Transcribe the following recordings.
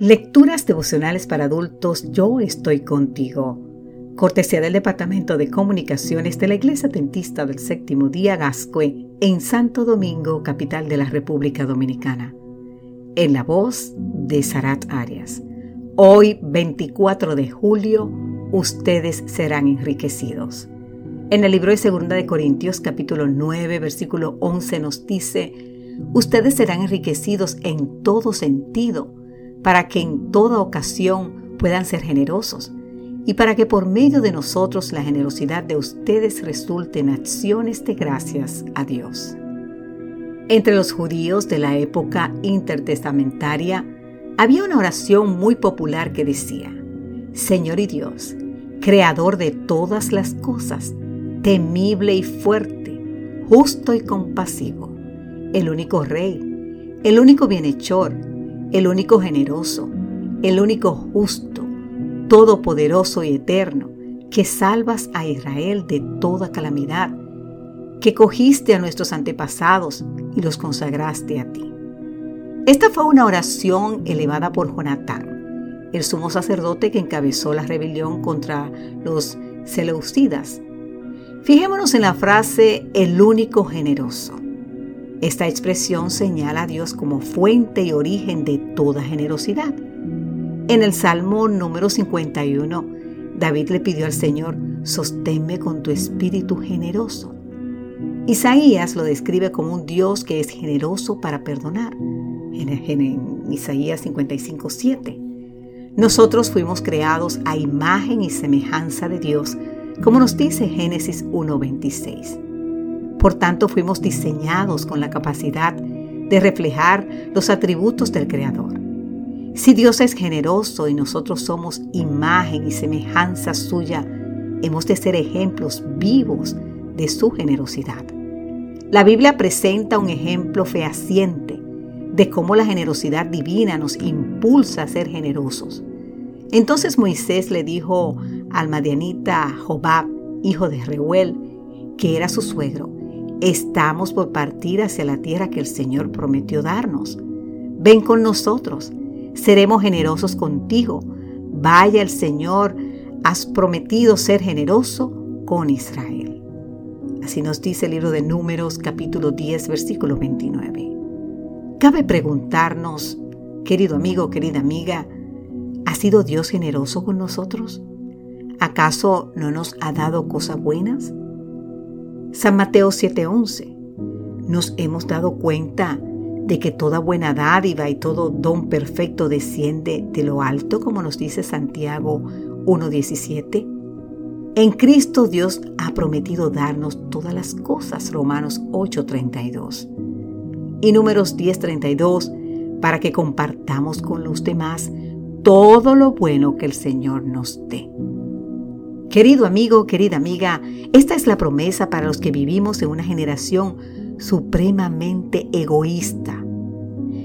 Lecturas devocionales para adultos Yo estoy contigo. Cortesía del Departamento de Comunicaciones de la Iglesia Tentista del Séptimo Día Gascue en Santo Domingo, capital de la República Dominicana. En la voz de Sarat Arias. Hoy, 24 de julio, ustedes serán enriquecidos. En el libro de 2 de Corintios capítulo 9 versículo 11 nos dice, ustedes serán enriquecidos en todo sentido para que en toda ocasión puedan ser generosos y para que por medio de nosotros la generosidad de ustedes resulte en acciones de gracias a Dios. Entre los judíos de la época intertestamentaria había una oración muy popular que decía, Señor y Dios, Creador de todas las cosas, temible y fuerte, justo y compasivo, el único Rey, el único bienhechor, el único generoso, el único justo, todopoderoso y eterno, que salvas a Israel de toda calamidad, que cogiste a nuestros antepasados y los consagraste a ti. Esta fue una oración elevada por Jonatán, el sumo sacerdote que encabezó la rebelión contra los Seleucidas. Fijémonos en la frase el único generoso. Esta expresión señala a Dios como fuente y origen de toda generosidad. En el Salmo número 51, David le pidió al Señor, sosténme con tu espíritu generoso. Isaías lo describe como un Dios que es generoso para perdonar. En, Isaías 55, 7. Nosotros fuimos creados a imagen y semejanza de Dios, como nos dice Génesis 1.26. Por tanto, fuimos diseñados con la capacidad de reflejar los atributos del Creador. Si Dios es generoso y nosotros somos imagen y semejanza suya, hemos de ser ejemplos vivos de su generosidad. La Biblia presenta un ejemplo fehaciente de cómo la generosidad divina nos impulsa a ser generosos. Entonces Moisés le dijo al madianita Jobab, hijo de Reuel, que era su suegro, Estamos por partir hacia la tierra que el Señor prometió darnos. Ven con nosotros, seremos generosos contigo. Vaya el Señor, has prometido ser generoso con Israel. Así nos dice el libro de Números capítulo 10 versículo 29. Cabe preguntarnos, querido amigo, querida amiga, ¿ha sido Dios generoso con nosotros? ¿Acaso no nos ha dado cosas buenas? San Mateo 7:11. Nos hemos dado cuenta de que toda buena dádiva y todo don perfecto desciende de lo alto, como nos dice Santiago 1:17. En Cristo Dios ha prometido darnos todas las cosas, Romanos 8:32. Y números 10:32, para que compartamos con los demás todo lo bueno que el Señor nos dé. Querido amigo, querida amiga, esta es la promesa para los que vivimos en una generación supremamente egoísta.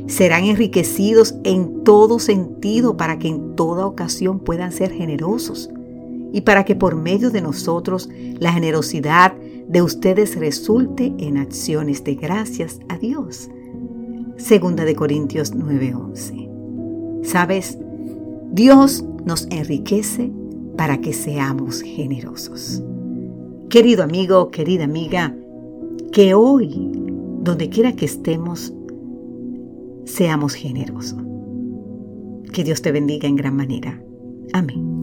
Serán enriquecidos en todo sentido para que en toda ocasión puedan ser generosos y para que por medio de nosotros la generosidad de ustedes resulte en acciones de gracias a Dios. Segunda de Corintios 9:11. ¿Sabes? Dios nos enriquece para que seamos generosos. Querido amigo, querida amiga, que hoy, donde quiera que estemos, seamos generosos. Que Dios te bendiga en gran manera. Amén.